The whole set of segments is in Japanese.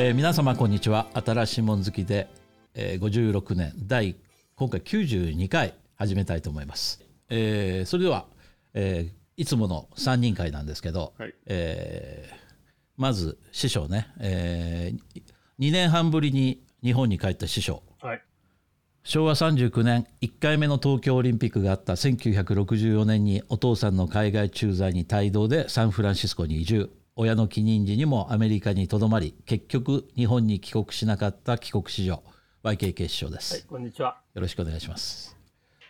えー皆様こんにちは。新しいもん好きで、えー56年第今回92回始めたいと思います、えーそれでは、えーいつもの3人会なんですけど、はい。えーまず師匠ね、え2年半ぶりに日本に帰った師匠。はい。昭和39年1回目の東京オリンピックがあった1964年にお父さんの海外駐在に帯同でサンフランシスコに移住親の帰任時にもアメリカにとどまり結局日本に帰国しなかった帰国子女 YKK 師匠です、はい、こんにちは。よろしくお願いします、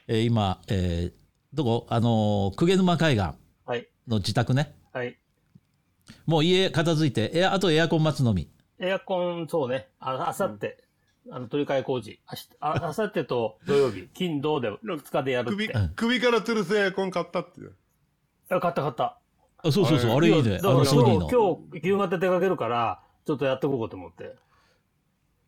えー今、えーどこ？あのー鵠沼海岸はい。の自宅ねはい。もう家片付いてエアあとエアコン待つのみ？エアコン、そうね。ああさって、あの、取り替え工事。あさってと土曜日、金、土で2日でやるっ首て。首から吊るすエアコン買ったっていう。あ買った買った。あそうそうそうあれ。いいね。あだからのソニーの。今日、今日、夕方出かけるから、ちょっとやってこうと思って。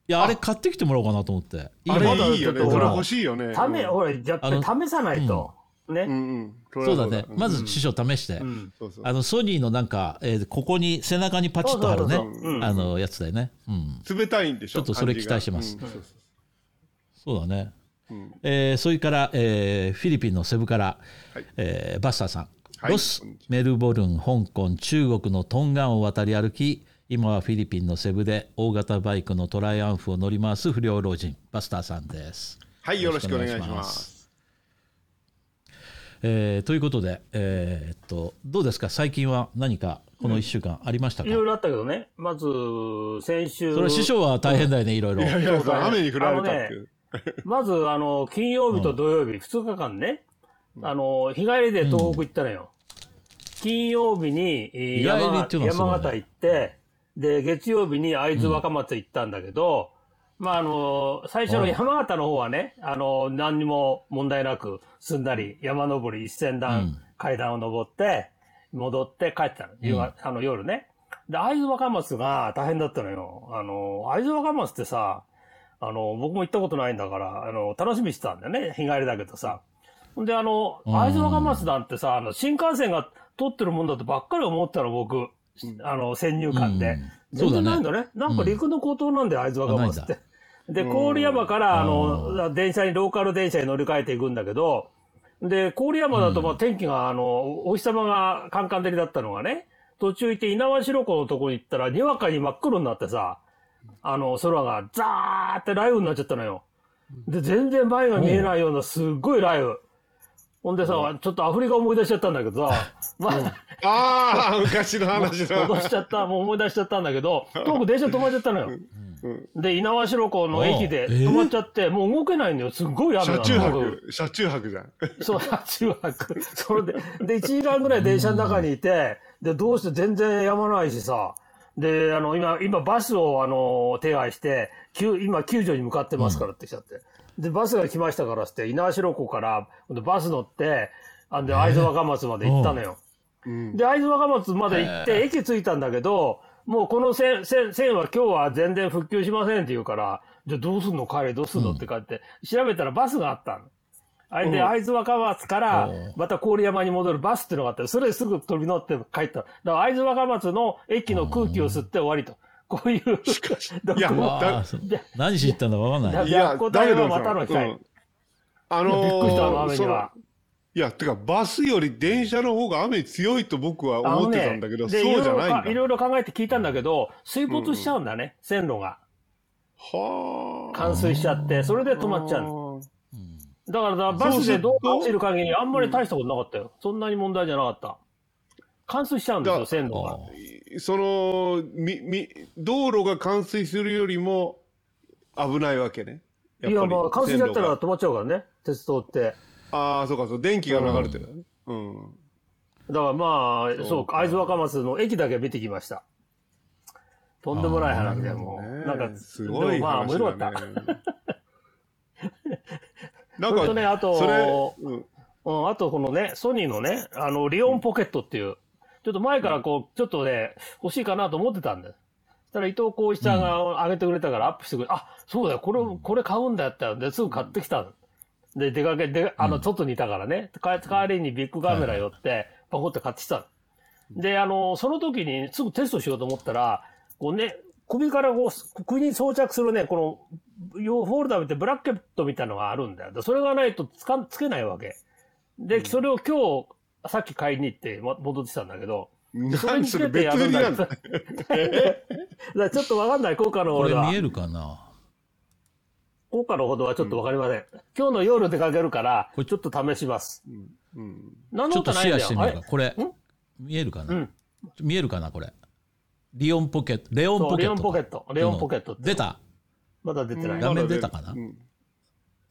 いやあれ買ってきてもらおうかなと思って。いいあれいいよね。ちょっとそれ欲しいよね。ため、うん。ほら、やっぱり試さないと。ね。そうだね。まずず師匠試して、あのソニーのなんか、えーここに背中にパチッと貼るね。あのやつだよね、うん、冷たいんでしょちょっとそれ期待してます。そうだね、うん。えーそれから、えーフィリピンのセブから、はい。えーバスターさん、はいロスメルボルン香港中国のトンガンを渡り歩き今はフィリピンのセブで大型バイクのトライアンフを乗り回す不良老人バスターさんです。はい、よろしくお願いします。えーということで、えーっとどうですか？最近は何かこの1週間ありましたか、いろいろあったけどね。まず、先週。それは師匠は大変だよね、いろいろ。いやいや、雨に降られたっていう。まず、あの、金曜日と土曜日、2日間ね、あの、日帰りで東北行ったのよ。金曜日に、山形行って、で、月曜日に会津若松行ったんだけど、まあ、あの、最初の山形の方はね、あの、何にも問題なく、すんなり山登り一千うん段階段を登って、戻って帰ってたの。夕方あの夜ね。で、会津若松が大変だったのよ。あの、会津若松ってさ、あの、僕も行ったことないんだから、あの、楽しみにしてたんだよね。日帰りだけどさ。で、あの、うん会津若松なんてさ、あの、新幹線が通ってるもんだとばっかり思ったの、僕。あの、先入観で。うん全然ないんだね。なんか陸の孤島なんで、会津若松って。で、うん郡山から、あの、電車に、ローカル電車に乗り換えていくんだけど、で、郡山だと、まあ、天気が、あの、お日様がカンカン照りだったのがね、途中行って猪苗代湖のとこに行ったら、にわかに真っ黒になってさ、あの、空がザーって雷雨になっちゃったのよ。で、全然前が見えないようなすっごい雷雨。ほんでさ、ちょっとアフリカ思い出しちゃったんだけどさ、まあ、ああ、昔の話だ。戻しちゃった、もう思い出しちゃったんだけど、遠く電車止まっちゃったのよ。で、猪苗代湖の駅で止まっちゃって、もう動けないんだよ。すっごい雨なの。車中泊、車中泊じゃん。そう、車中泊。それで、で、1時間ぐらい電車の中にいて、で、どうして全然やまないしさ、で、あの、今、今バスを、あの、手配して、救今、救助に向かってますからって来ちゃって。で、バスが来ましたからって、猪苗代湖から、バス乗って、あんで、会津若松まで行ったのよ。うん。で、会津若松まで行って、駅着いたんだけど、もうこの線、線、線は今日は全然復旧しませんって言うから、じゃあどうすんの？帰れ、どうすんの？ってかって、調べたらバスがあったの。あれで、うん会津若松からうん、また郡山に戻るバスっていうのがあって、それですぐ飛び乗って帰った。だから会津若松の駅の空気を吸って終わりと。こういう、どこ？いや何しに行ったんだかわかんない。いや答えはまたの機会うんあいやびっくりした、あの雨には。いや、てか、バスより電車の方が雨強いと僕は思ってたんだけど、でそうじゃないんだ。いろいろ考えて聞いたんだけど、水没しちゃうんだね、線路が。はあ。冠水しちゃって、それで止まっちゃうの。うんだからだ、バスでどう走る限りあんまり大したことなかったよ。そんなに問題じゃなかった。冠水しちゃうんですよ、だ線路が。その、み、み、道路が冠水するよりも危ないわけね。いや、まあ、冠水しちゃったら止まっちゃうからね、鉄道って。がああ、そうか、そう、電気が流れてる。うん。だからまあ、そう会津若松の駅だけ見てきました。とんでもない話でもう、なんか、すごいでもまあ、面話白かだった。ね。なんか、それとね、あと、うんうん、あとこのね、ソニーのね、あの、リオンポケットっていう、ちょっと前からこう、ちょっとね、欲しいかなと思ってたんだよ。そしたら伊藤浩一さんが上げてくれたからアップしてくれ、あ、そうだよ、これ、これ買うんだったら、で、すぐ買ってきたの。で、出かけ、で、あの、外にいたからね、か代わりにビッグカメラ寄って、パコって買ってきたの。で、あの、その時にすぐテストしようと思ったら、こうね、首からこう、首に装着するね、この、ヨーフォルダーってブラケットみたいなのがあるんだよ。でそれがないとつかつけないわけ。で、それを今日、さっき買いに行ってま戻ってきたんだけど、それ何それ別売りるんだよ。なんだ だちょっとわかんない、効果のほどはこれ見。えるかな？効果のほどはちょっとわかりません。今日の夜出かけるから、これちょっと試します。うん何ちょっとシェアしてみようか。あこれん、見えるかな、うん見えるかなこれ？リオンポケット。レオンポケットか。ポケット。レオンポケット出た？まだ出てない。画面出たかな？うん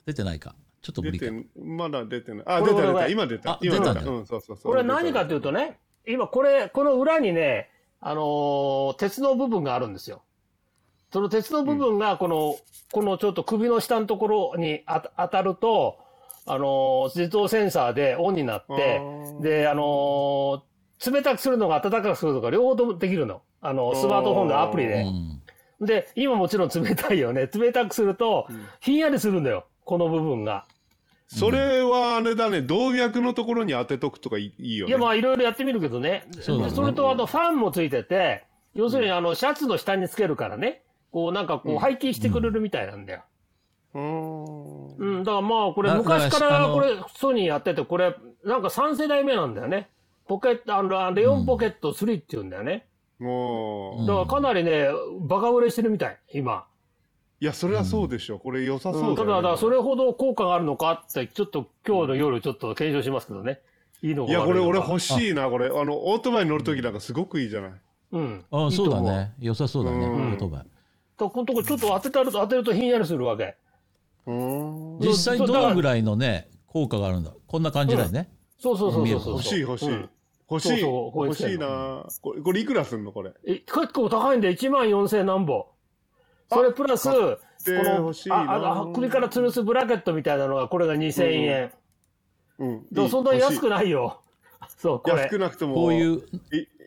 出てないか。ちょっと無理か。出てんまだ出てない。あ、出た出た。今出たあ。今出たんだうん、そうそうそう。これ何かというとね、今これ、この裏にね、あのー鉄の部分があるんですよ。その鉄の部分がこの、このちょっと首の下のところにあ当たると、あのー自動センサーでオンになってで、あのー冷たくするのか暖かくするのか両方ともできるの。あの、スマートフォンのアプリうで。ん。で、今もちろん冷たいよね。冷たくすると、ひんやりするんだよ。この部分が。それはあれだね、動脈のところに当てとくとかいいいいよね。いや、まあ、いろいろやってみるけどね。そねでそれと、あと、ファンもついてて、要するに、あの、シャツの下につけるからね。こう、なんかこう、背筋してくれるみたいなんだよ。うーん。うん、だからまあ、これ、だ昔からこれ、ソニーやってて、これ、なんか3世代目なんだよね。ポケット、あの、レオンポケット3って言うんだよね。もう、だからかなりね、バカ売れしてるみたい、今。いや、それはそうでしょ。これ良さうん、そうだよ、ねただ、だからそれほど効果があるのかって、ちょっと今日の夜ちょっと検証しますけどね。いいのかいや、これ俺欲しいな、これ。あの、オートバイに乗るときなんかすごくいいじゃない？うん。あそうだ。ね。良さそうだね。うんオートバイ。だからこのとこちょっと当てたると、当てるとひんやりするわけ。うーん。実際どのぐらいのね、効果があるんだ？こんな感じだよね。そうそうそうそうそう。欲しい欲しい。うん欲しい。そうそうこういう欲しいな。これ、これいくらすんのこれ？え、結構高いんで、1万4000何本。それプラス、こてのああ首から吊るすブラケットみたいなのが、これが2000円。うん。でもそんなに安くいないよ。そう、これ安。くなくても。こういう、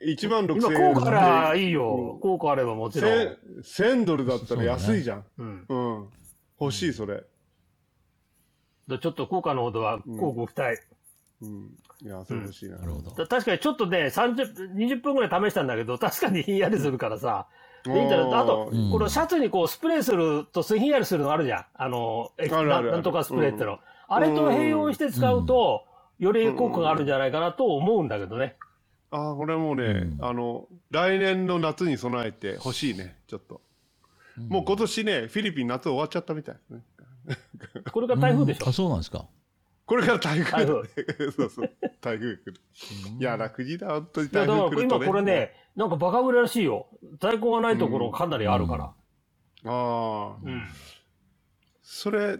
い。1万6今、千円。効果あればいいよ。効果あればもちろん。1000 1000ドルだったら安いじゃん。うん。うん。欲しい、それ。でちょっと効果のほどは、効果期待。うん。いや、それ欲しいな。なるほど。だ確かにちょっとね、30、20分ぐらい試したんだけど、確かにひんやりするからさ。いいんだよ。あと、うんこのシャツにこうスプレーするとひんやりするのあるじゃん。あの、ななんとかスプレーっての。あれと併用して使うと、より効果があるんじゃないかなと思うんだけどね。ああ、これもうね、うんあの、来年の夏に備えて欲しいね、ちょっと。もう今年ね、フィリピン夏終わっちゃったみたいですね。これが台風でしょ？あ、。そうなんですか。これから台風台風 そうそう、台風来る。いや、楽にだ、本当に台だから今風来るとね。これね、なんかバカ売れらしいよ。在庫がないところかなりあるから。ああ、うん。それ、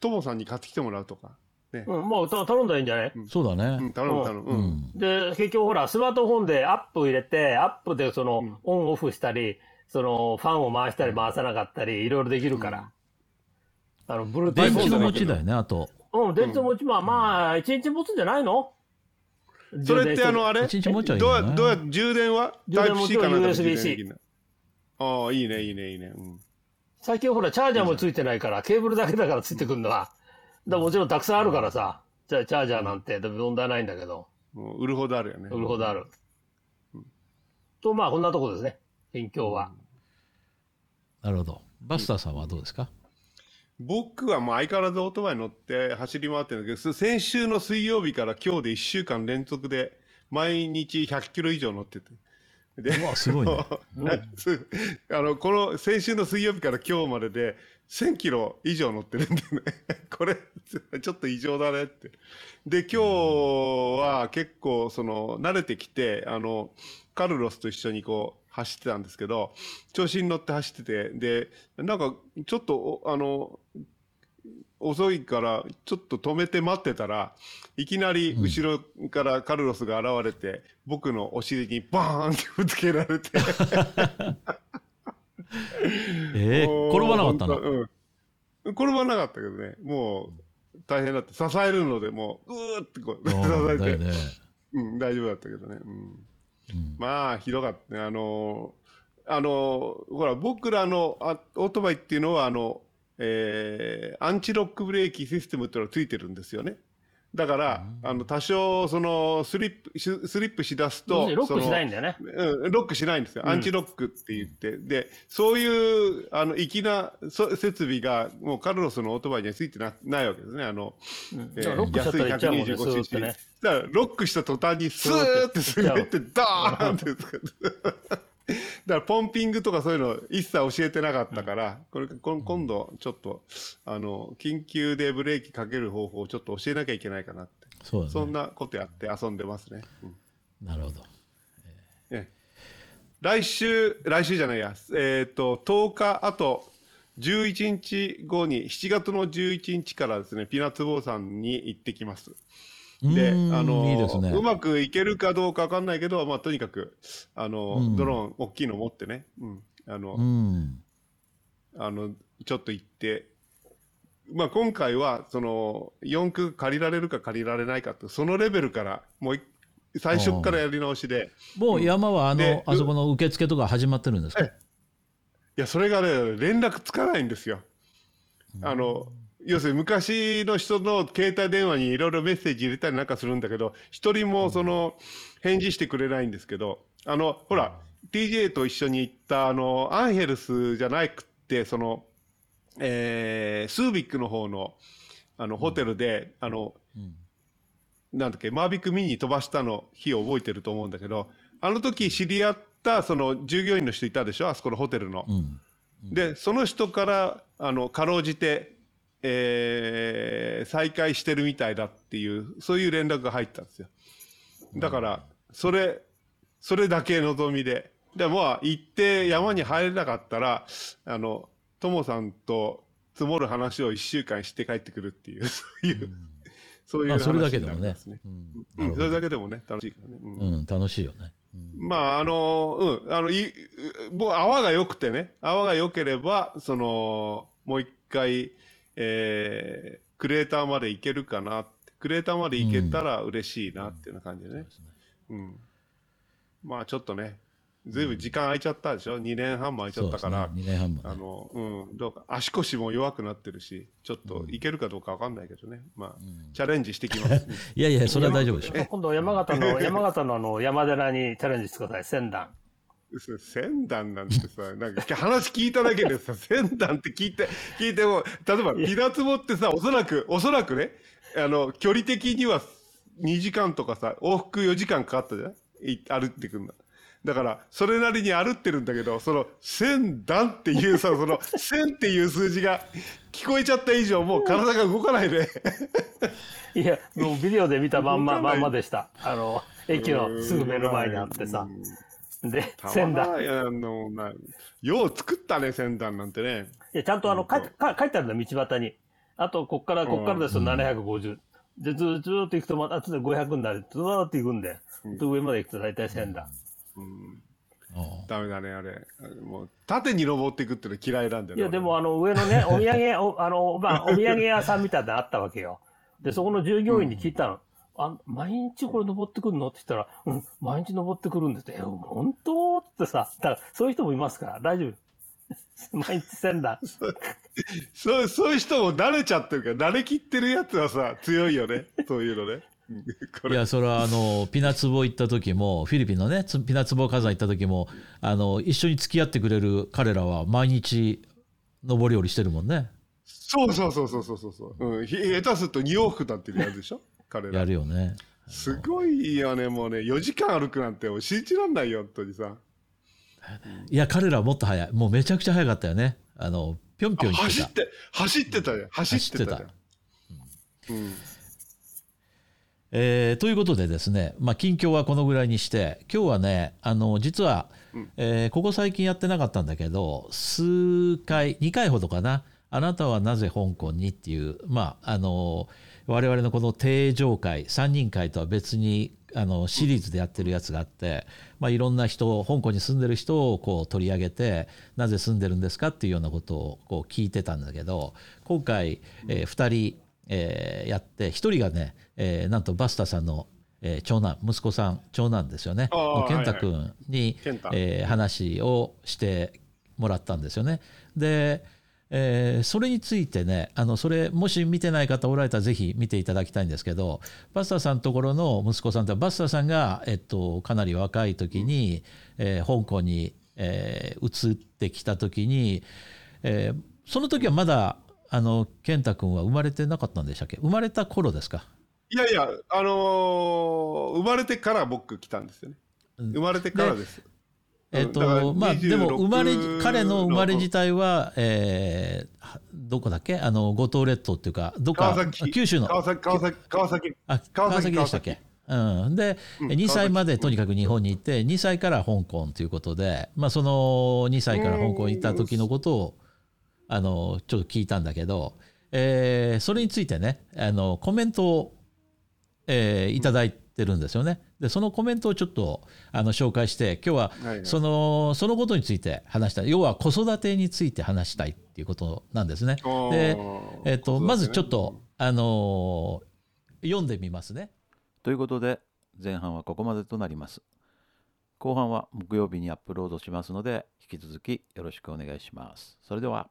ともさんに買ってきてもらうとか。ね。うん、まあ、た頼んだらいいんじゃない？そうだうん、ね。頼む頼む。ううん。ん。で、結局ほら、スマートフォンでアップ入れて、アップでその、うんオンオフしたり、その、ファンを回したり回さなかったり、いろいろできるから。あの、ブルー電池の持ちちだよね、あと。うん、電池持ち、まあまあ、一日持つんじゃないの？それってあの、あれ？一日持っちゃいいどうや。どうや、充電は？充電も Type-C かなんか USB-C ああ、いいね、いいね、いいね。うん。最近ほら、チャージャーもついてないから、ケーブルだけだからついてくるのは。だもちろんたくさんあるからさ、じゃあチャージャーなんて問題ないんだけど、もう売るほどあるよね。売るほどある。と、まあ、こんなとこですね。近況は。なるほど。バスターさんはどうですか？僕はもう相変わらずオートバイ乗って走り回ってるんだけど、先週の水曜日から今日で1週間連続で毎日100キロ以上乗ってて。でうわ、すごいね。すあのこの先週の水曜日から今日までで1000キロ以上乗ってるんでね これちょっと異常だねってで今日は結構その慣れてきてあのカルロスと一緒にこう走ってたんですけど調子に乗って走っててでなんかちょっとおあの遅いからちょっと止めて待ってたらいきなり後ろからカルロスが現れて、僕のお尻にバーンってぶつけられて。えー、転ばなかったの？うん。転ばなかったけどね、もう大変だって、支えるので、もう、うーってこう、支えて。うん、大丈夫だったけどね。うん、うんまあ、ひどかった。あの、あのほら、僕らのオートバイっていうのは、あの、えーアンチロックブレーキシステムっていうのがついてるんですよね。だから、あの多少そのスリップしスリップしだすとロックしないそんだよね。のうん、ロックしないんですよ、アンチロックって言って、でそういうあの粋なそ設備がもうカルロスのオートバイにはついてなないわけですね、あのうもんね、スーってね。だからロックした途端にスーって滑ってダーンって だからポンピングとかそういうの一切教えてなかったから、これ今度ちょっとあの緊急でブレーキかける方法をちょっと教えなきゃいけないかなって。そね。そんなことやって遊んでますね。うん。なるほど。ええ来週来週じゃないや。えっ、と10日あと11日後に7月の11日からですねピーナッツ坊さんに行ってきます。で、あのいいですね。うまくいけるかどうかわかんないけど、まあ、とにかくあの、うん。ドローン大きいの持ってね、うん、あの、うん。あのちょっと行って、まあ、今回はその四駆借りられるか借りられないかってそのレベルからもうい最初からやり直しで。もう山はあの、であそこの受付とか始まってるんですか？いやそれがね連絡つかないんですよ。あの要するに昔の人の携帯電話にいろいろメッセージ入れたりなんかするんだけど一人もその返事してくれないんですけどあのほら TJ と一緒に行ったあのアンヘルスじゃなくってその、えースービックの方のあのホテルで、あのうん。なんだっけマービックミニ飛ばしたの日を覚えてると思うんだけどあの時知り合ったその従業員の人いたでしょあそこのホテルの。うん。でその人からあのかろうじて、えー再開してるみたいだっていうそういう連絡が入ったんですよ。だからそれそれだけ望みで。でまあ行って山に入れなかったらあのともさんと積もる話を1週間して帰ってくるっていう そういう、そういう話まあそれだけにでもね。うん。うん、それだけでもね楽しいからね、うん。うん、楽しいよね。うん。まああのうん。あのいもう泡が良くてね。泡が良ければそのもう一回、えークレーターまで行けるかなって。クレーターまで行けたら嬉しいなっていうような感じでね、うん。まあちょっとねずいぶん時間空いちゃったでしょ？2年半も空いちゃったから、ね、2年半も、ね、あのうん、どうか。足腰も弱くなってるしちょっといけるかどうかわかんないけどね、まあ、チャレンジしてきます、いやいやそれは大丈夫でしょ。今度山形の、山形のあの山寺にチャレンジしてください、仙段。そ仙団なんてさ、なんか話聞いただけでさ、仙団って聞いて、聞いても、例えばピラツボってさ、おそらく、おそらくね、あの、距離的には2時間とかさ、往復4時間かかったじゃん？い歩ってくんだ。だから、それなりに歩ってるんだけど、その、仙団っていうさ、その、千っていう数字が聞こえちゃった以上、もう体が動かないで。いや、もうビデオで見たまんま、まんまでした。あの、駅のすぐ目の前にあってさ。で、仙段。たまらないあの、な、よう作ったね、仙団なんてね。いや、ちゃんとあの、かか書いてあるんだ、道端に。あと、こっから、こっからですと750。で、ずずーっと行くと、また、あとで500になる。ずーっと行くんで。で上まで行くと大体1000段。うんあダメだね、あれ。もう、縦に登っていくっての嫌いなんだよね。いや、でもあの、上のね、お土産、おあの、まあ、お土産屋さんみたいなのあったわけよ。で、そこの従業員に聞いたの。あ、毎日これ登ってくるの？って言ったら、うん、毎日登ってくるんですって。え、本当？ってさ、だから、そういう人もいますから、大丈夫。毎日1000段。そう、そういう人も慣れちゃってるから、慣れきってるやつはさ、強いよね。そういうのね。いやそれはあのピナツボ行った時もフィリピンのねつピナツボ火山行った時もあの一緒に付き合ってくれる彼らは毎日登り降りしてるもんねそうそうそうそうそうそう。うん。ひ下手すると2往復だってやるでしょ？彼らや。るよねすごいよね、もうね。4時間歩くなんて信じらんないよ、本当にさ。いや彼らはもっと早いもうめちゃくちゃ早かったよねあのぴょんぴょん走って、走ってたじゃん。走ってたじゃん。うん。えーということでですね、まあ、近況はこのぐらいにして今日はねあの実は、えーここ最近やってなかったんだけど数回2回ほどかな「あなたはなぜ香港に?」っていうまああの我々のこの定常会3人会とは別にあのシリーズでやってるやつがあって、まあ、いろんな人香港に住んでる人をこう取り上げてなぜ住んでるんですかっていうようなことをこう聞いてたんだけど今回、え2人えーやって一人がね、えーなんとバスタさんの、えー長男息子さん長男ですよね。健太君に、健太。えー話をしてもらったんですよね。でえーそれについてねあのそれもし見てない方おられたらぜひ見ていただきたいんですけどバスターさんのところの息子さんとバスターさんが、えっと、かなり若い時に、えー香港に、えー移ってきた時に、えーその時はまだあの健太君は生まれてなかったんでしたっけ？生まれた頃ですか？いやいや、あのー生まれてから僕来たんですよね。生まれてからです。えっだからとまあでも26生まれ彼の生まれの自体は、えーはどこだっけ？あの五島列島っていうかどっか九州の。川崎、川崎、川崎。あ川崎でしたっけ？うん、で、うん2歳までとにかく日本に行って2歳から香港ということで、まあ、その2歳から香港に行った時のことをあのちょっと聞いたんだけど、えーそれについてねあのコメントを、えーいただいててるんですよね。でそのコメントをちょっとあの紹介して今日はその,はいはい、そのことについて話したい要は子育てについて話したいっていうことなんですね。で、えーと、ね、まずちょっと、あのー、読んでみますね。ということで前半はここまでとなります。後半は木曜日にアップロードしますので引き続きよろしくお願いします。それでは。